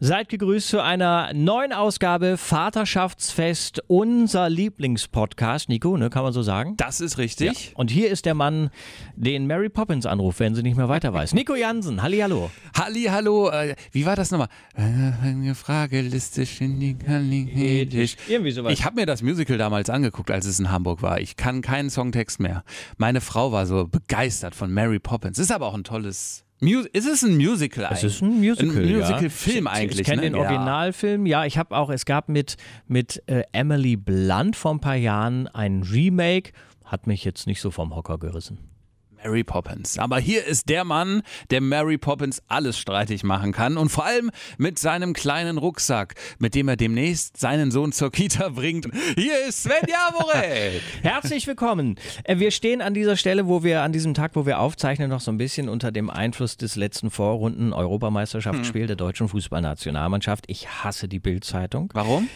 Seid gegrüßt zu einer neuen Ausgabe Vaterschaftsfest, unser Lieblingspodcast. Nico, ne, kann man so sagen? Das ist richtig. Ja. Und hier ist der Mann, den Mary Poppins anruft, wenn sie nicht mehr weiter weiß. Nico Jansen, hallihallo. Hallihallo, äh, wie war das nochmal? Eine Frageliste, Irgendwie sowas. Ich habe mir das Musical damals angeguckt, als es in Hamburg war. Ich kann keinen Songtext mehr. Meine Frau war so begeistert von Mary Poppins. Ist aber auch ein tolles Mu ist es ein Musical eigentlich? Es ist ein Musical, Ein Musical-Film ja. eigentlich, Ich kenne ne? den. Originalfilm. Ja, ich habe auch, es gab mit, mit äh, Emily Blunt vor ein paar Jahren ein Remake. Hat mich jetzt nicht so vom Hocker gerissen. Mary Poppins. Aber hier ist der Mann, der Mary Poppins alles streitig machen kann und vor allem mit seinem kleinen Rucksack, mit dem er demnächst seinen Sohn zur Kita bringt. Hier ist Sven Jaworek. Herzlich willkommen. Äh, Wir stehen an dieser Stelle, wo wir an diesem Tag, wo wir aufzeichnen, noch so ein bisschen unter dem Einfluss des letzten Vorrunden Europameisterschaftsspiel der deutschen Fußballnationalmannschaft. Ich hasse die Bild-Zeitung. Warum?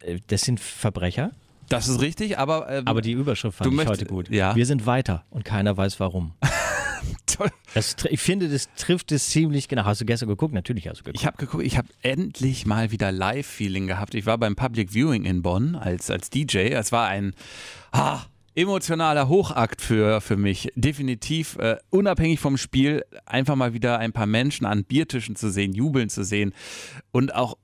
Äh, Das sind Verbrecher, Das ist richtig, aber, ähm, aber die Überschrift fand ich möchtest- heute gut. ja. Wir sind weiter und keiner weiß warum. toll. Das, ich finde, das trifft es ziemlich genau. Hast du gestern geguckt? Natürlich hast du geguckt. Ich habe geguckt, ich habe endlich mal wieder Live-Feeling gehabt. Ich war beim Public Viewing in Bonn als, als DJ. Es war ein ah, emotionaler Hochakt für, für mich. Definitiv, äh, unabhängig vom Spiel, einfach mal wieder ein paar Menschen an Biertischen zu sehen, jubeln zu sehen und auch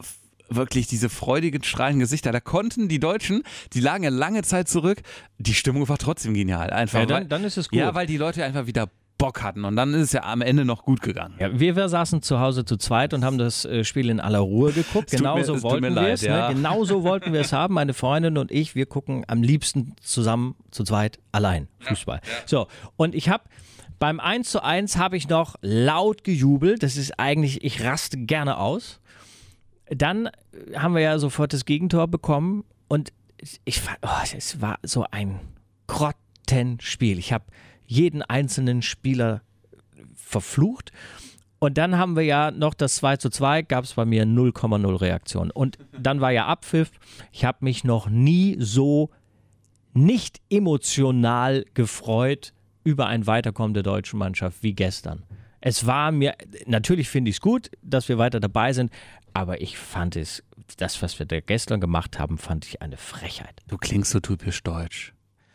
wirklich diese freudigen, strahlenden Gesichter. Da konnten die Deutschen, die lagen ja lange Zeit zurück, die Stimmung war trotzdem genial. Einfach, Ja, dann- weil, dann ist es gut. Ja, weil die Leute einfach wieder Bock hatten und dann ist es ja am Ende noch gut gegangen. Ja, wir, wir saßen zu Hause zu zweit und haben das äh, Spiel in aller Ruhe geguckt. mir- Genauso wollten wir es. ja. Ne? Genauso wollten wir es haben. Meine Freundin und ich, wir gucken am liebsten zusammen zu zweit allein Fußball. So, und ich habe beim 1 zu 1 habe ich noch laut gejubelt. Das ist eigentlich, ich raste gerne aus. Dann haben wir ja sofort das Gegentor bekommen und ich fand, oh, es war so ein Grottenspiel. Ich habe jeden einzelnen Spieler verflucht. Und dann haben wir ja noch das 2 zu 2, gab es bei mir 0,0 Reaktion. Und dann war ja Abpfiff. Ich habe mich noch nie so nicht emotional gefreut über ein Weiterkommen der deutschen Mannschaft wie gestern. Es war mir, natürlich finde ich es gut, dass wir weiter dabei sind, aber ich fand es, das, was wir da gestern gemacht haben, fand ich eine Frechheit. Du klingst so typisch deutsch.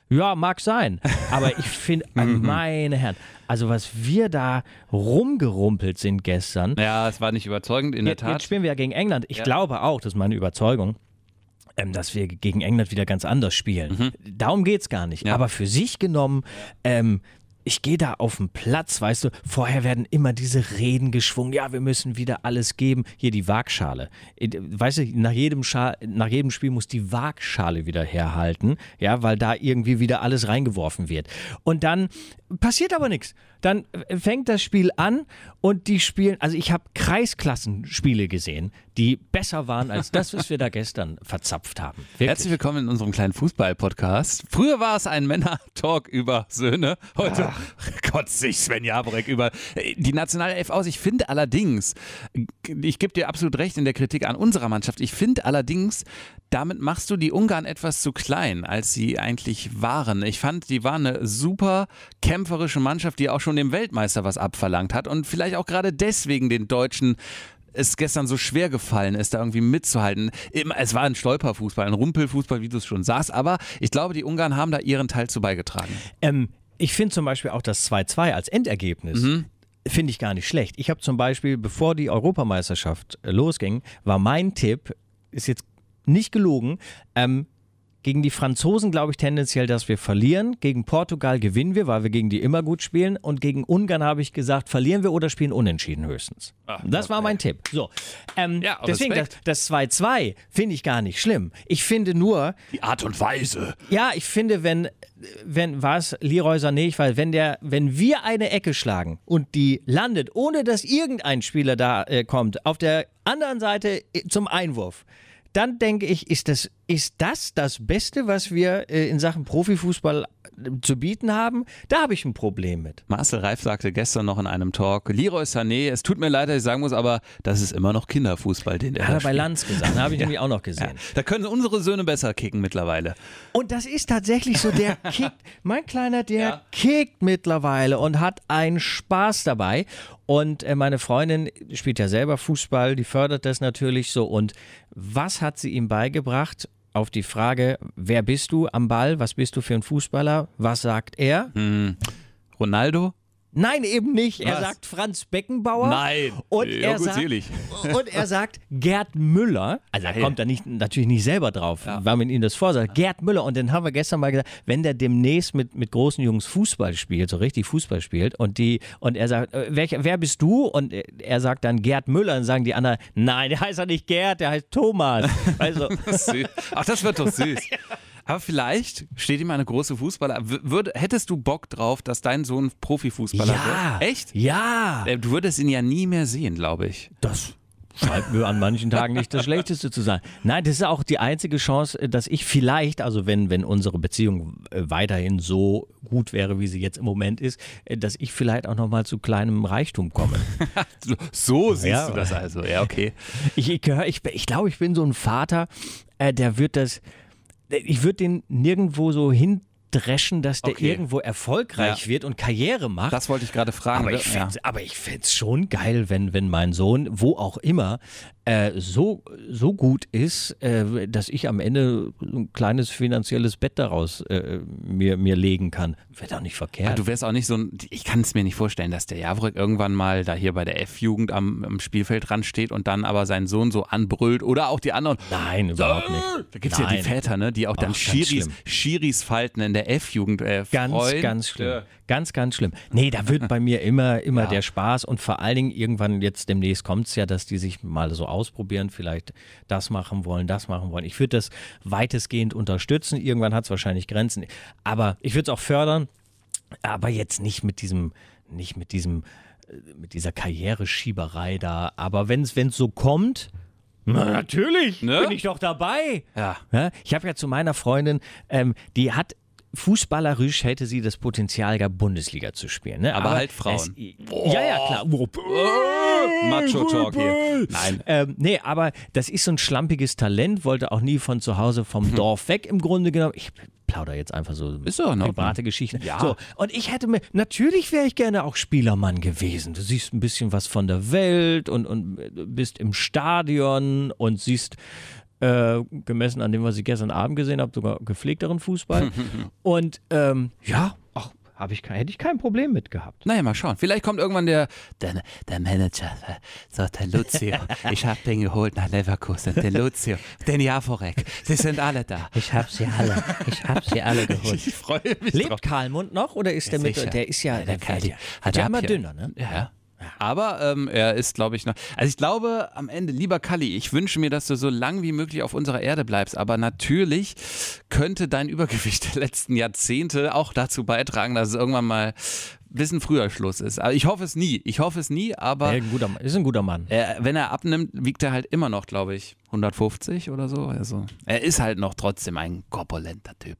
Ja, mag sein. Aber ich finde, meine Herren, also was wir da rumgerumpelt sind gestern. Ja, es war nicht überzeugend, in der Jetzt, jetzt Tat. spielen wir ja gegen England. Ich Ja. glaube auch, das ist meine Überzeugung, ähm, dass wir gegen England wieder ganz anders spielen. Darum geht es gar nicht. Ja. Aber für sich genommen, ähm, ich gehe da auf den Platz, weißt du, vorher werden immer diese Reden geschwungen, ja, wir müssen wieder alles geben. Hier die Waagschale. Äh, Weißt du, nach jedem, Scha nach jedem Spiel muss die Waagschale wieder herhalten, ja, weil da irgendwie wieder alles reingeworfen wird. Und dann passiert aber nichts. Dann äh, fängt das Spiel an und die spielen, also ich habe Kreisklassenspiele gesehen, die besser waren als das, was wir da gestern verzapft haben. Wirklich. Herzlich willkommen in unserem kleinen Fußball-Podcast. Früher war es ein Männer-Talk über Söhne. Heute kotzt sich Sven Jaborek über äh, die Nationalelf aus. Ich finde allerdings, ich gebe dir absolut recht in der Kritik an unserer Mannschaft, ich finde allerdings, damit machst du die Ungarn etwas zu klein, als sie eigentlich waren. Ich fand, die waren eine super kämpferische Mannschaft, die auch schon dem Weltmeister was abverlangt hat und vielleicht auch gerade deswegen den Deutschen es gestern so schwer gefallen ist, da irgendwie mitzuhalten. Es war ein Stolperfußball, ein Rumpelfußball, wie du es schon sagst, aber ich glaube, die Ungarn haben da ihren Teil zu beigetragen. Ähm, ich finde zum Beispiel auch das 2-2 als Endergebnis. Finde ich gar nicht schlecht. Ich habe zum Beispiel, bevor die Europameisterschaft äh, losging, war mein Tipp, ist jetzt nicht gelogen, ähm, gegen die Franzosen glaube ich tendenziell, dass wir verlieren. Gegen Portugal gewinnen wir, weil wir gegen die immer gut spielen. Und gegen Ungarn habe ich gesagt, verlieren wir oder spielen unentschieden höchstens. das war mein Tipp. So. Ähm, Ja, deswegen, das Respekt. das 2-2 finde ich gar nicht schlimm. Ich finde nur, Die Art und Weise. ja, ich finde, wenn, wenn war es Leroy Sané, ich weiß, wenn der, wenn wir eine Ecke schlagen und die landet, ohne dass irgendein Spieler da äh, kommt, auf der anderen Seite äh, zum Einwurf, dann denke ich, ist das, ist das das Beste, was wir äh, in Sachen Profifußball zu bieten haben, da habe ich ein Problem mit. Marcel Reif sagte gestern noch in einem Talk, Leroy Sané, es tut mir leid, dass ich sagen muss, aber das ist immer noch Kinderfußball, den der Hat er bei. Lanz gesagt, habe ich nämlich auch noch gesehen. Da können unsere Söhne besser kicken mittlerweile. Und das ist tatsächlich so, der kickt, mein Kleiner, der Ja. kickt mittlerweile und hat einen Spaß dabei. Und äh, meine Freundin spielt ja selber Fußball, die fördert das natürlich so. Und was hat sie ihm beigebracht? Auf die Frage, wer bist du am Ball? Was bist du für ein Fußballer? Was sagt er? Ronaldo? Nein, eben nicht. Er Was? sagt Franz Beckenbauer. Nein. Und, Ja, er gut, sagt, selig. und er sagt Gerd Müller. Also da kommt er nicht, natürlich nicht selber drauf, weil man ihm das vorsagt. Gerd Müller. Und dann haben wir gestern mal gesagt, wenn der demnächst mit, mit großen Jungs Fußball spielt, so richtig Fußball spielt, und die und er sagt, äh, welcher, wer bist du? Und er sagt dann Gerd Müller. Dann sagen die anderen, nein, der heißt ja nicht Gerd, der heißt Thomas. Also. Ach, das wird doch süß. Aber vielleicht steht ihm eine große Fußballer. W- Würd, hättest du Bock drauf, dass dein Sohn Profifußballer ja. wird? Echt? Ja. Äh, Du würdest ihn ja nie mehr sehen, glaube ich. Das scheint mir an manchen Tagen nicht das Schlechteste zu sein. Nein, das ist auch die einzige Chance, dass ich vielleicht, also wenn, wenn unsere Beziehung äh, weiterhin so gut wäre, wie sie jetzt im Moment ist, äh, dass ich vielleicht auch nochmal zu kleinem Reichtum komme. So, siehst Ja. du das also. Ja, okay. Ich, ich, ich, ich glaube, ich bin so ein Vater, der wird das, ich würde den nirgendwo so hindreschen, dass der Okay. irgendwo erfolgreich Ja. wird und Karriere macht. Das wollte ich gerade fragen. Aber ich ja. find's, aber ich find's schon geil, wenn, wenn mein Sohn, wo auch immer, äh, so, so gut ist, äh, dass ich am Ende ein kleines finanzielles Bett daraus äh, mir, mir legen kann. Wäre doch nicht verkehrt. Ah, Du wärst auch nicht so ein, ich kann es mir nicht vorstellen, dass der Javrek irgendwann mal da hier bei der F-Jugend am, am Spielfeld dran steht und dann aber seinen Sohn so anbrüllt oder auch die anderen. Nein, überhaupt nicht. Da gibt es ja die. Väter, ne, die auch dann Ach, ganz Schiris. Schiris falten in der F-Jugend äh, Ganz, freuen. ganz schlimm. Ja. Ganz, ganz schlimm. Nee, da wird bei mir immer, immer Ja. der Spaß und vor allen Dingen irgendwann jetzt demnächst kommt es ja, dass die sich mal so ausprobieren, vielleicht das machen wollen, das machen wollen. Ich würde das weitestgehend unterstützen. Irgendwann hat es wahrscheinlich Grenzen. Aber ich würde es auch fördern, aber jetzt nicht mit diesem, nicht mit diesem, äh, mit dieser Karriereschieberei da. Aber wenn es so kommt, na, natürlich Ne? bin ich doch dabei. Ja. Ja, ich habe ja zu meiner Freundin, ähm, die hat fußballerisch hätte sie das Potenzial gehabt, Bundesliga zu spielen. Ne? Aber halt Frauen. Es, ja, ja, klar. Macho-Talk hier. Nein. Ähm, nee, aber das ist so ein schlampiges Talent, wollte auch nie von zu Hause vom Dorf weg im Grunde genommen. Ich plauder jetzt einfach so. Ist doch private Geschichten. Ja. So, und ich hätte mir, natürlich wäre ich gerne auch Spielermann gewesen. Du siehst ein bisschen was von der Welt und, und bist im Stadion und siehst äh, gemessen an dem, was ich gestern Abend gesehen habe, sogar gepflegteren Fußball. und ähm, ja, ach, hab ich, hätte ich kein Problem mit gehabt. Naja, mal schauen. Vielleicht kommt irgendwann der, der, der Manager, so der Lucio. Ich habe den geholt nach Leverkusen. Den Lucio, den Javorek. Sie sind alle da. Ich hab sie alle, ich hab sie alle geholt. Ich freue mich Lebt drauf. Karlmund noch oder ist der mit? sicher. Der ist ja, der, der der, hat wird ja er immer ab hier. dünner, ne? Ja. Aber ähm, er ist, glaube ich, noch. Also ich glaube, am Ende, lieber Kalli, ich wünsche mir, dass du so lang wie möglich auf unserer Erde bleibst. Aber natürlich könnte dein Übergewicht der letzten Jahrzehnte auch dazu beitragen, dass es irgendwann mal bisschen früher Schluss ist. Aber ich hoffe es nie. Ich hoffe es nie, aber Ja, Mann. ist ein guter Mann. er, wenn er abnimmt, wiegt er halt immer noch, glaube ich, 150 oder so. Also er ist halt noch trotzdem ein korpulenter Typ.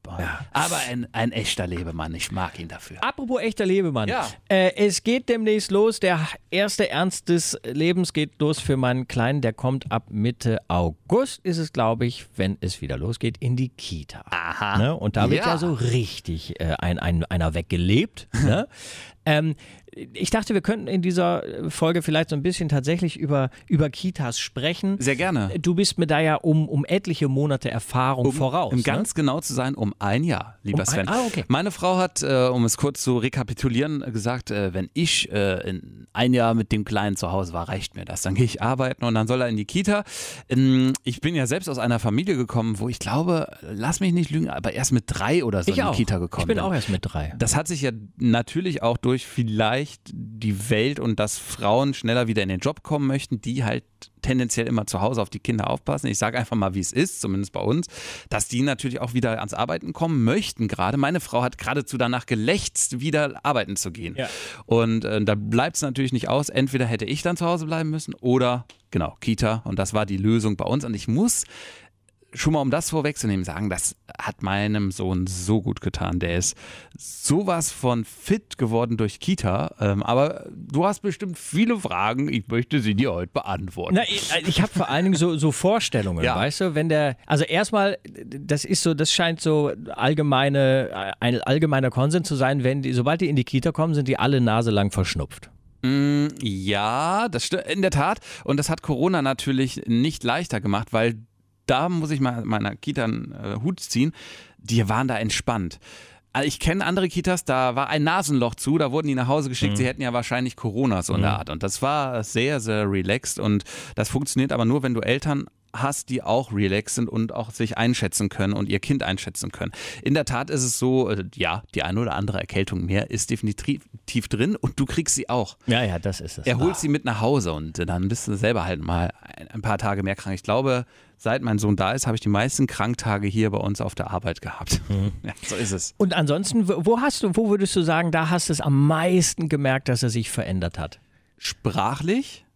Aber ein, ein echter Lebemann. Ich mag ihn dafür. Apropos echter Lebemann. Ja. Äh, es geht demnächst los. Der erste Ernst des Lebens geht los für meinen Kleinen. Der kommt ab Mitte August, ist es, glaube ich, wenn es wieder losgeht, in die Kita. Aha. Ne? Und da wird Ja. ja so richtig äh, ein, ein, einer weggelebt. ne? ähm, ich dachte, wir könnten in dieser Folge vielleicht so ein bisschen tatsächlich über, über Kitas sprechen. Sehr gerne. Du bist mir da ja um, um etliche Monate Erfahrung voraus. Um ne? ganz genau zu sein, um ein Jahr, lieber Um ein- Sven. ah, okay. Meine Frau hat, äh, um es kurz zu rekapitulieren, äh, gesagt, äh, wenn ich äh, in ein Jahr mit dem Kleinen zu Hause war, reicht mir das. Dann gehe ich arbeiten und dann soll er in die Kita. Ähm, ich bin ja selbst aus einer Familie gekommen, wo ich glaube, lass mich nicht lügen, aber erst mit drei oder so ich in die auch. Kita gekommen Ich bin auch erst mit drei. das hat sich ja natürlich auch durch vielleicht die Welt und dass Frauen schneller wieder in den Job kommen möchten, die halt tendenziell immer zu Hause auf die Kinder aufpassen. Ich sage einfach mal, wie es ist, zumindest bei uns, dass die natürlich auch wieder ans Arbeiten kommen möchten gerade. Meine Frau hat geradezu danach gelächzt, wieder arbeiten zu gehen. Ja. Und äh, da bleibt es natürlich nicht aus. Entweder hätte ich dann zu Hause bleiben müssen oder, genau, Kita. Und das war die Lösung bei uns. Und ich muss schon mal, um das vorwegzunehmen, sagen, das hat meinem Sohn so gut getan. Der ist sowas von fit geworden durch Kita. Ähm, aber du hast bestimmt viele Fragen. Ich möchte sie dir heute beantworten. Na, ich ich habe vor allen Dingen so, so Vorstellungen, Ja. weißt du, wenn der, also erstmal, das ist so, das scheint so allgemeine, ein allgemeiner Konsens zu sein, wenn die, sobald die in die Kita kommen, sind die alle naselang verschnupft. Ja, das stimmt, in der Tat. Und das hat Corona natürlich nicht leichter gemacht, weil da muss ich mal meiner Kita einen äh, Hut ziehen. Die waren da entspannt. Also Ich kenne andere Kitas, da war ein Nasenloch zu, da wurden die nach Hause geschickt, sie hätten ja wahrscheinlich Corona so in der Art. Und das war sehr, sehr relaxed und das funktioniert aber nur, wenn du Eltern hast, die auch relaxed sind und auch sich einschätzen können und ihr Kind einschätzen können. In der Tat ist es so, äh, ja, die eine oder andere Erkältung mehr ist definitiv tief drin und du kriegst sie auch. Ja, ja, das ist es. Er holt sie mit nach Hause und dann bist du selber halt mal ein paar Tage mehr krank. Ich glaube, seit mein Sohn da ist, habe ich die meisten Kranktage hier bei uns auf der Arbeit gehabt. Ja, so ist es. Und ansonsten, wo hast du, wo würdest du sagen, da hast du es am meisten gemerkt, dass er sich verändert hat? Sprachlich,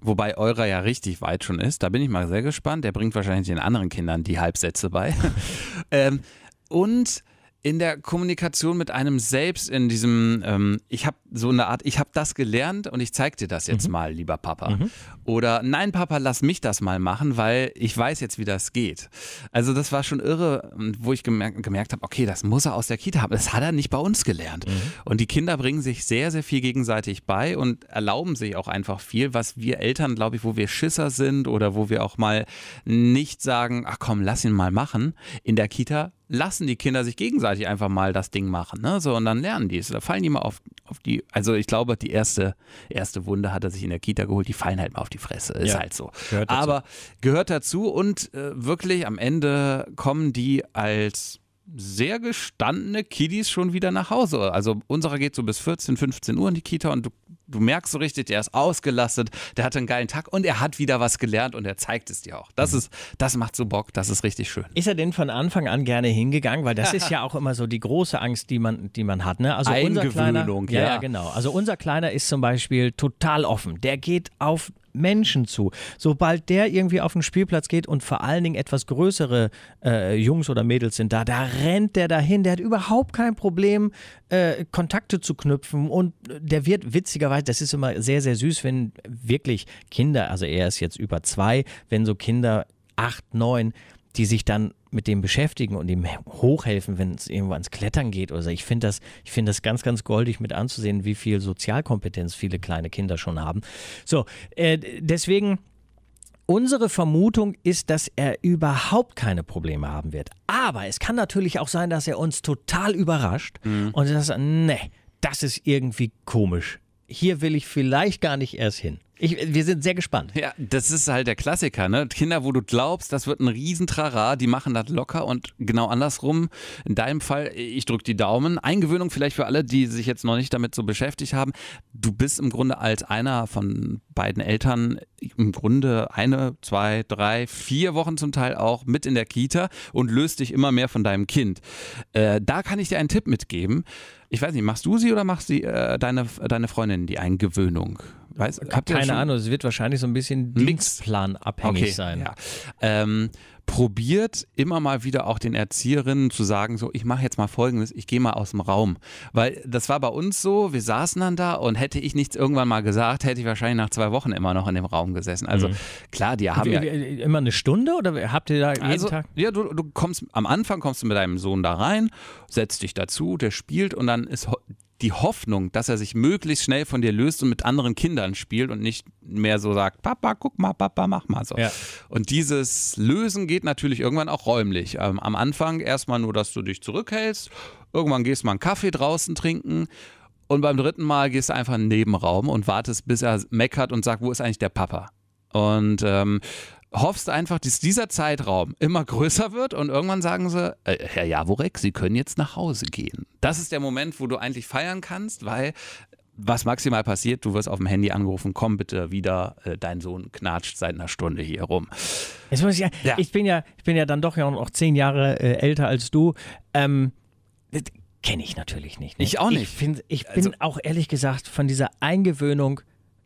wobei eurer ja richtig weit schon ist, da bin ich mal sehr gespannt. Der bringt wahrscheinlich den anderen Kindern die Halbsätze bei. ähm, und in der Kommunikation mit einem selbst, in diesem, ähm, ich habe so eine Art, ich habe das gelernt und ich zeig dir das jetzt mal, lieber Papa. Oder nein, Papa, lass mich das mal machen, weil ich weiß jetzt, wie das geht. Also das war schon irre, wo ich gemerkt, gemerkt habe, okay, das muss er aus der Kita haben. Das hat er nicht bei uns gelernt. Und die Kinder bringen sich sehr, sehr viel gegenseitig bei und erlauben sich auch einfach viel, was wir Eltern, glaube ich, wo wir Schisser sind oder wo wir auch mal nicht sagen, ach komm, lass ihn mal machen. In der Kita lassen die Kinder sich gegenseitig einfach mal das Ding machen. Ne? So, und dann lernen die es. Da fallen die mal auf, auf die, also ich glaube, die erste, erste Wunde hat er sich in der Kita geholt, die fallen halt mal auf die Fresse. Ist Ja, halt so. gehört. Aber gehört dazu und äh, wirklich am Ende kommen die als sehr gestandene Kiddies schon wieder nach Hause. Also unserer geht so bis 14, 15 Uhr in die Kita und du, du merkst so richtig, der ist ausgelastet, der hatte einen geilen Tag und er hat wieder was gelernt und er zeigt es dir auch. Mhm. Das ist, das macht so Bock, das ist richtig schön. Ist er denn von Anfang an gerne hingegangen? Weil das ist ja auch immer so die große Angst, die man, die man hat. Ne? Also unser kleiner, Eingewöhnung, ja, ja. ja, genau. Also unser Kleiner ist zum Beispiel total offen. Der geht auf Menschen zu. Sobald der irgendwie auf den Spielplatz geht und vor allen Dingen etwas größere äh, Jungs oder Mädels sind da, da rennt der dahin. Der hat überhaupt kein Problem, äh, Kontakte zu knüpfen und der wird witzigerweise, das ist immer sehr, sehr süß, wenn wirklich Kinder, also er ist jetzt über zwei, wenn so Kinder acht, neun, die sich dann mit dem beschäftigen und ihm hochhelfen, wenn es irgendwo ans Klettern geht oder so. Ich finde das, ich finde das ganz, ganz goldig mit anzusehen, wie viel Sozialkompetenz viele kleine Kinder schon haben. So, äh, deswegen Unsere Vermutung ist, dass er überhaupt keine Probleme haben wird. Aber es kann natürlich auch sein, dass er uns total überrascht und sagt, nee, das ist irgendwie komisch. Hier will ich vielleicht gar nicht erst hin. Ich, wir sind sehr gespannt. Ja, das ist halt der Klassiker, ne? Kinder, wo du glaubst, das wird ein Riesentrara, die machen das locker und genau andersrum. In deinem Fall, ich drücke die Daumen. Eingewöhnung vielleicht für alle, die sich jetzt noch nicht damit so beschäftigt haben. Du bist im Grunde als einer von beiden Eltern im Grunde eine, zwei, drei, vier Wochen zum Teil auch mit in der Kita und löst dich immer mehr von deinem Kind. Äh, da kann ich dir einen Tipp mitgeben. Ich weiß nicht, machst du sie oder machst sie, äh, deine, deine Freundin die Eingewöhnung? Weiß, ihr Keine Ahnung, es wird wahrscheinlich so ein bisschen dienstplanabhängig sein. Ja. Ähm, probiert immer mal wieder auch den Erzieherinnen zu sagen, so, ich mache jetzt mal Folgendes, ich gehe mal aus dem Raum. Weil das war bei uns so, wir saßen dann da und hätte ich nichts irgendwann mal gesagt, hätte ich wahrscheinlich nach zwei Wochen immer noch in dem Raum gesessen. Also klar, die haben ja... Wie- wie- Immer eine Stunde oder habt ihr da jeden Also, Tag? ja, du, du kommst am Anfang kommst du mit deinem Sohn da rein, setzt dich dazu, der spielt und dann ist die Hoffnung, dass er sich möglichst schnell von dir löst und mit anderen Kindern spielt und nicht mehr so sagt, Papa, guck mal, Papa, mach mal so. Ja. Und dieses Lösen geht natürlich irgendwann auch räumlich. Ähm, am Anfang erstmal nur, dass du dich zurückhältst, irgendwann gehst du mal einen Kaffee draußen trinken und beim dritten Mal gehst du einfach in den Nebenraum und wartest, bis er meckert und sagt, wo ist eigentlich der Papa? Und ähm, hoffst einfach, dass dieser Zeitraum immer größer wird und irgendwann sagen sie, äh, Herr Jaworek, Sie können jetzt nach Hause gehen. Das ist der Moment, wo du eigentlich feiern kannst, weil was maximal passiert, du wirst auf dem Handy angerufen, komm bitte wieder, äh, dein Sohn knatscht seit einer Stunde hier rum. Jetzt muss ich, ja, Ja. ich bin ja, ich bin ja dann doch ja noch zehn Jahre äh, älter als du. Ähm, das kenne ich natürlich nicht. Ne? Ich auch nicht. Ich, find, ich bin Also- auch ehrlich gesagt von dieser Eingewöhnung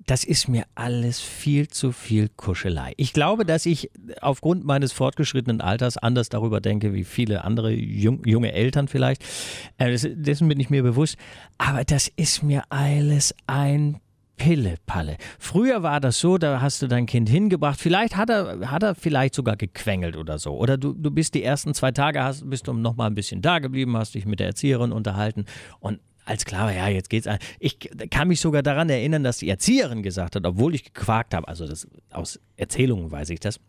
das ist mir alles viel zu viel Kuschelei. Ich glaube, dass ich aufgrund meines fortgeschrittenen Alters anders darüber denke, wie viele andere jung, junge Eltern vielleicht. Äh, dessen bin ich mir bewusst. Aber das ist mir alles ein Pille-Palle. Früher war das so, da hast du dein Kind hingebracht, vielleicht hat er, hat er vielleicht sogar gequengelt oder so. Oder du, du bist die ersten zwei Tage, hast, bist du noch mal ein bisschen da geblieben, hast dich mit der Erzieherin unterhalten und als klar war, ja, jetzt geht's an. Ich kann mich sogar daran erinnern, dass die Erzieherin gesagt hat, obwohl ich gequakt habe, also das, aus Erzählungen weiß ich das,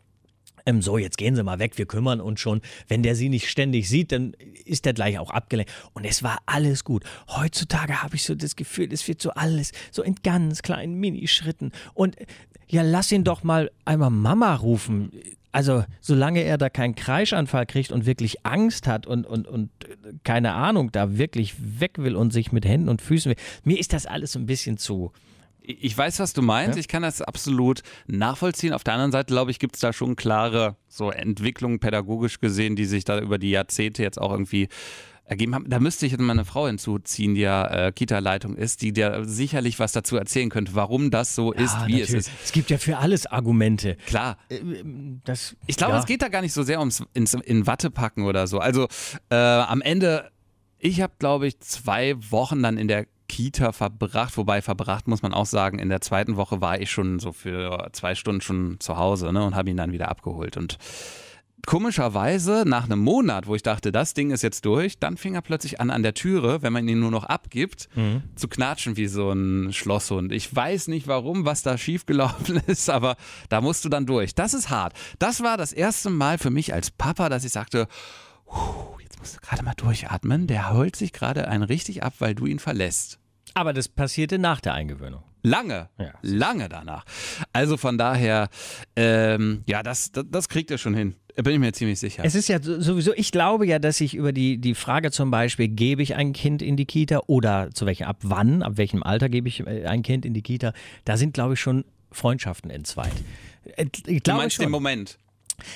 ähm, so, jetzt gehen Sie mal weg, wir kümmern uns schon. Wenn der Sie nicht ständig sieht, dann ist der gleich auch abgelenkt. Und es war alles gut. Heutzutage habe ich so das Gefühl, es wird so alles so in ganz kleinen Minischritten. Und ja, lass ihn doch mal einmal Mama rufen. Also, solange er da keinen Kreischanfall kriegt und wirklich Angst hat und, und, und keine Ahnung, da wirklich weg will und sich mit Händen und Füßen will, mir ist das alles so ein bisschen zu, ich weiß, was du meinst. Ja? Ich kann das absolut nachvollziehen. Auf der anderen Seite, glaube ich, gibt es da schon klare so Entwicklungen pädagogisch gesehen, die sich da über die Jahrzehnte jetzt auch irgendwie ergeben haben. Da müsste ich jetzt mal eine Frau hinzuziehen, die ja äh, Kita-Leitung ist, die dir sicherlich was dazu erzählen könnte, warum das so ja, ist, wie natürlich. es ist. Es gibt ja für alles Argumente. Klar. Äh, das, ich glaube, ja. es geht da gar nicht so sehr ums ins, in Watte packen oder so. Also äh, am Ende, ich habe, glaube ich, zwei Wochen dann in der Kita verbracht, wobei verbracht muss man auch sagen, in der zweiten Woche war ich schon so für zwei Stunden schon zu Hause ne, und habe ihn dann wieder abgeholt. Und komischerweise, nach einem Monat, wo ich dachte, das Ding ist jetzt durch, dann fing er plötzlich an, an der Türe, wenn man ihn nur noch abgibt, mhm. zu knatschen wie so ein Schlosshund. Ich weiß nicht warum, was da schiefgelaufen ist, aber da musst du dann durch. Das ist hart. Das war das erste Mal für mich als Papa, dass ich sagte, jetzt musst du gerade mal durchatmen. Der holt sich gerade einen richtig ab, weil du ihn verlässt. Aber das passierte nach der Eingewöhnung. Lange, ja. lange danach. Also von daher, ähm, ja, das, das, das kriegt er schon hin. Bin ich mir ziemlich sicher. Es ist ja sowieso, ich glaube ja, dass ich über die, die Frage zum Beispiel, gebe ich ein Kind in die Kita oder zu welchem, ab wann, ab welchem Alter gebe ich äh, ein Kind in die Kita, da sind, glaube ich, schon Freundschaften entzweit. Ich du meinst schon. den Moment?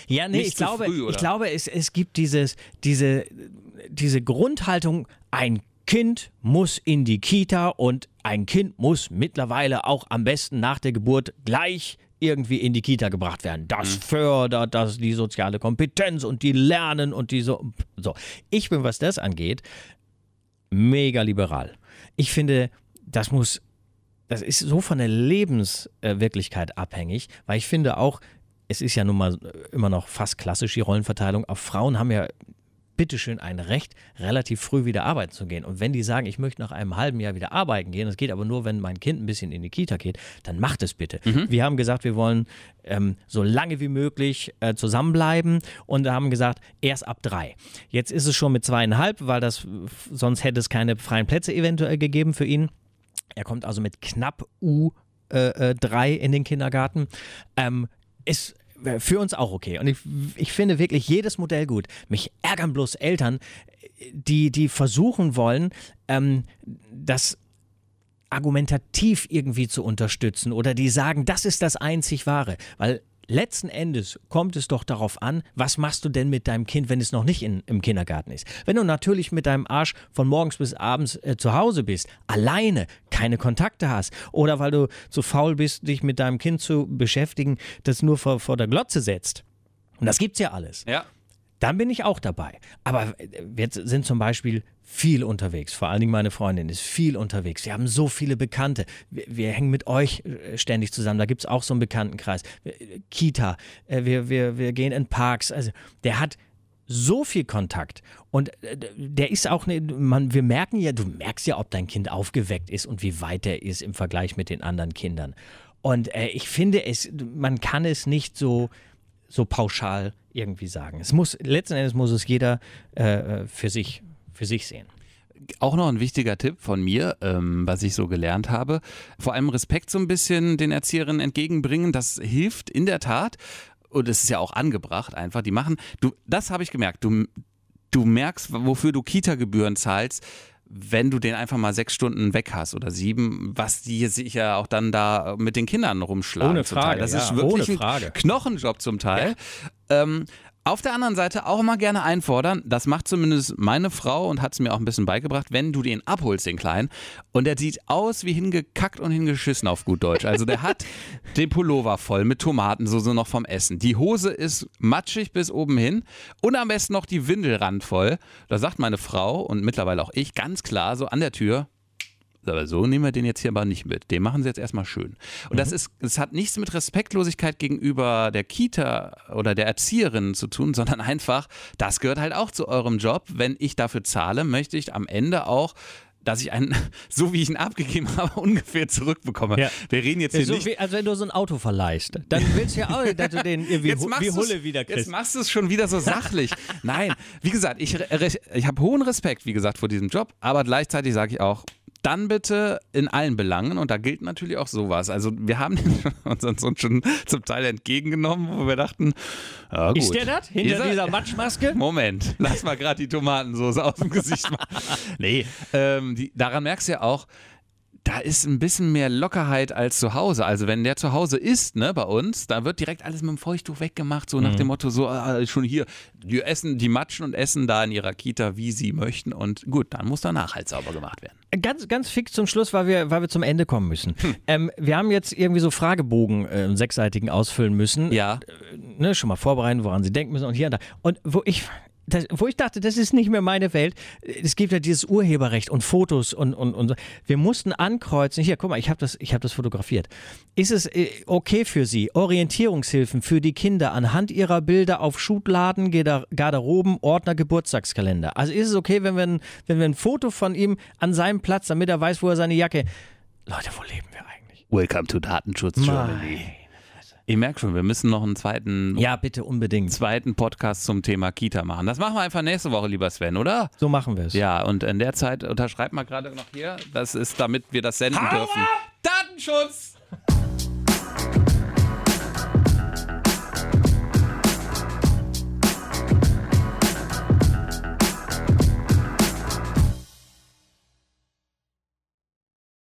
Ja, nee, ich glaube, früh, ich glaube, es, es gibt dieses, diese, diese Grundhaltung, ein Kind muss in die Kita und ein Kind muss mittlerweile auch am besten nach der Geburt gleich irgendwie in die Kita gebracht werden. Das mhm. fördert das, die soziale Kompetenz und die Lernen und die so. so. Ich bin, was das angeht, mega liberal. Ich finde, das muss, das ist so von der Lebenswirklichkeit abhängig, weil ich finde auch, es ist ja nun mal immer noch fast klassisch die Rollenverteilung. Auch Frauen haben ja bitteschön ein Recht, relativ früh wieder arbeiten zu gehen. Und wenn die sagen, ich möchte nach einem halben Jahr wieder arbeiten gehen, das geht aber nur, wenn mein Kind ein bisschen in die Kita geht, dann macht es bitte. Mhm. Wir haben gesagt, wir wollen ähm, so lange wie möglich äh, zusammenbleiben und haben gesagt, erst ab drei. Jetzt ist es schon mit zweieinhalb, weil das sonst hätte es keine freien Plätze eventuell gegeben für ihn. Er kommt also mit knapp U3 äh, äh in den Kindergarten. Ähm, ist für uns auch okay. Und ich, ich finde wirklich jedes Modell gut. Mich ärgern bloß Eltern, die, die versuchen wollen, ähm, das argumentativ irgendwie zu unterstützen oder die sagen, das ist das einzig Wahre. Weil letzten Endes kommt es doch darauf an, was machst du denn mit deinem Kind, wenn es noch nicht in, im Kindergarten ist. Wenn du natürlich mit deinem Arsch von morgens bis abends äh, zu Hause bist, alleine, keine Kontakte hast oder weil du zu faul bist, dich mit deinem Kind zu beschäftigen, das nur vor, vor der Glotze setzt. Und das gibt's ja alles. Ja dann bin ich auch dabei. Aber wir sind zum Beispiel viel unterwegs. Vor allen Dingen meine Freundin ist viel unterwegs. Wir haben so viele Bekannte. Wir, wir hängen mit euch äh, ständig zusammen. Da gibt es auch so einen Bekanntenkreis. Kita, äh, wir, wir, wir gehen in Parks. Also der hat so viel Kontakt und äh, der ist auch, ne, man, wir merken ja, du merkst ja, ob dein Kind aufgeweckt ist und wie weit er ist im Vergleich mit den anderen Kindern. Und äh, ich finde es, man kann es nicht so, so pauschal irgendwie sagen. Es muss, letzten Endes muss es jeder äh, für, sich, für sich sehen. Auch noch ein wichtiger Tipp von mir, ähm, was ich so gelernt habe. Vor allem Respekt so ein bisschen den Erzieherinnen entgegenbringen. Das hilft in der Tat. Und es ist ja auch angebracht einfach. Die machen, du, das habe ich gemerkt. Du, du merkst, wofür du Kita-Gebühren zahlst, wenn du den einfach mal sechs Stunden weg hast oder sieben, was die sich ja auch dann da mit den Kindern rumschlagen. Ohne Frage. Das ist ja, wirklich ein Knochenjob zum Teil. Ja. Ähm, Auf der anderen Seite auch immer gerne einfordern, das macht zumindest meine Frau und hat es mir auch ein bisschen beigebracht, wenn du den abholst, den Kleinen, und der sieht aus wie hingekackt und hingeschissen auf gut Deutsch. Also der hat den Pullover voll mit Tomatensoße noch vom Essen. Die Hose ist matschig bis oben hin und am besten noch die Windelrand voll. Da sagt meine Frau und mittlerweile auch ich ganz klar so an der Tür, aber so nehmen wir den jetzt hier aber nicht mit. Den machen sie jetzt erstmal schön. Und mhm. das ist, es hat nichts mit Respektlosigkeit gegenüber der Kita oder der Erzieherin zu tun, sondern einfach, das gehört halt auch zu eurem Job. Wenn ich dafür zahle, möchte ich am Ende auch dass ich einen, so wie ich ihn abgegeben habe, ungefähr zurückbekomme. Ja. Wir reden jetzt hier so nicht. Wie, also wenn du so ein Auto verleihst, dann willst du ja auch, dass du den irgendwie jetzt wie Hulle wieder kriegst. Jetzt machst du es schon wieder so sachlich. Nein, wie gesagt, ich, ich habe hohen Respekt, wie gesagt, vor diesem Job, aber gleichzeitig sage ich auch, dann bitte in allen Belangen und da gilt natürlich auch sowas. Also wir haben uns uns schon zum Teil entgegengenommen, wo wir dachten, ja gut. Ist der das? Hinter dieser, dieser Matschmaske? Moment, lass mal gerade die Tomatensauce aus dem Gesicht machen. nee, ähm, die, daran merkst du ja auch, da ist ein bisschen mehr Lockerheit als zu Hause. Also wenn der zu Hause ist, ne, bei uns, da wird direkt alles mit dem Feuchttuch weggemacht, so nach mhm. dem Motto, so ah, schon hier, die essen, die matschen und essen da in ihrer Kita, wie sie möchten und gut, dann muss danach halt sauber gemacht werden. Ganz, ganz fix zum Schluss, weil wir, weil wir zum Ende kommen müssen. Hm. Ähm, wir haben jetzt irgendwie so Fragebogen, äh, sechsseitigen ausfüllen müssen. Ja. Äh, ne, schon mal vorbereiten, woran sie denken müssen und hier und da. Und wo ich, das, wo ich dachte, das ist nicht mehr meine Welt. Es gibt ja dieses Urheberrecht und Fotos und, und, und wir mussten ankreuzen. Hier, guck mal, ich habe das, hab das fotografiert. Ist es äh, okay für Sie? Orientierungshilfen für die Kinder anhand ihrer Bilder auf Schubladen, Garderoben, Ordner, Geburtstagskalender. Also ist es okay, wenn wir, ein, wenn wir ein Foto von ihm an seinem Platz, damit er weiß, wo er seine Jacke. Leute, wo leben wir eigentlich? Welcome to Datenschutz Germany. Ich merke schon, wir müssen noch einen zweiten, ja, bitte unbedingt. zweiten Podcast zum Thema Kita machen. Das machen wir einfach nächste Woche, lieber Sven, oder? So machen wir es. Ja, und in der Zeit unterschreibt mal gerade noch hier, das ist, damit wir das senden Hau dürfen. Datenschutz!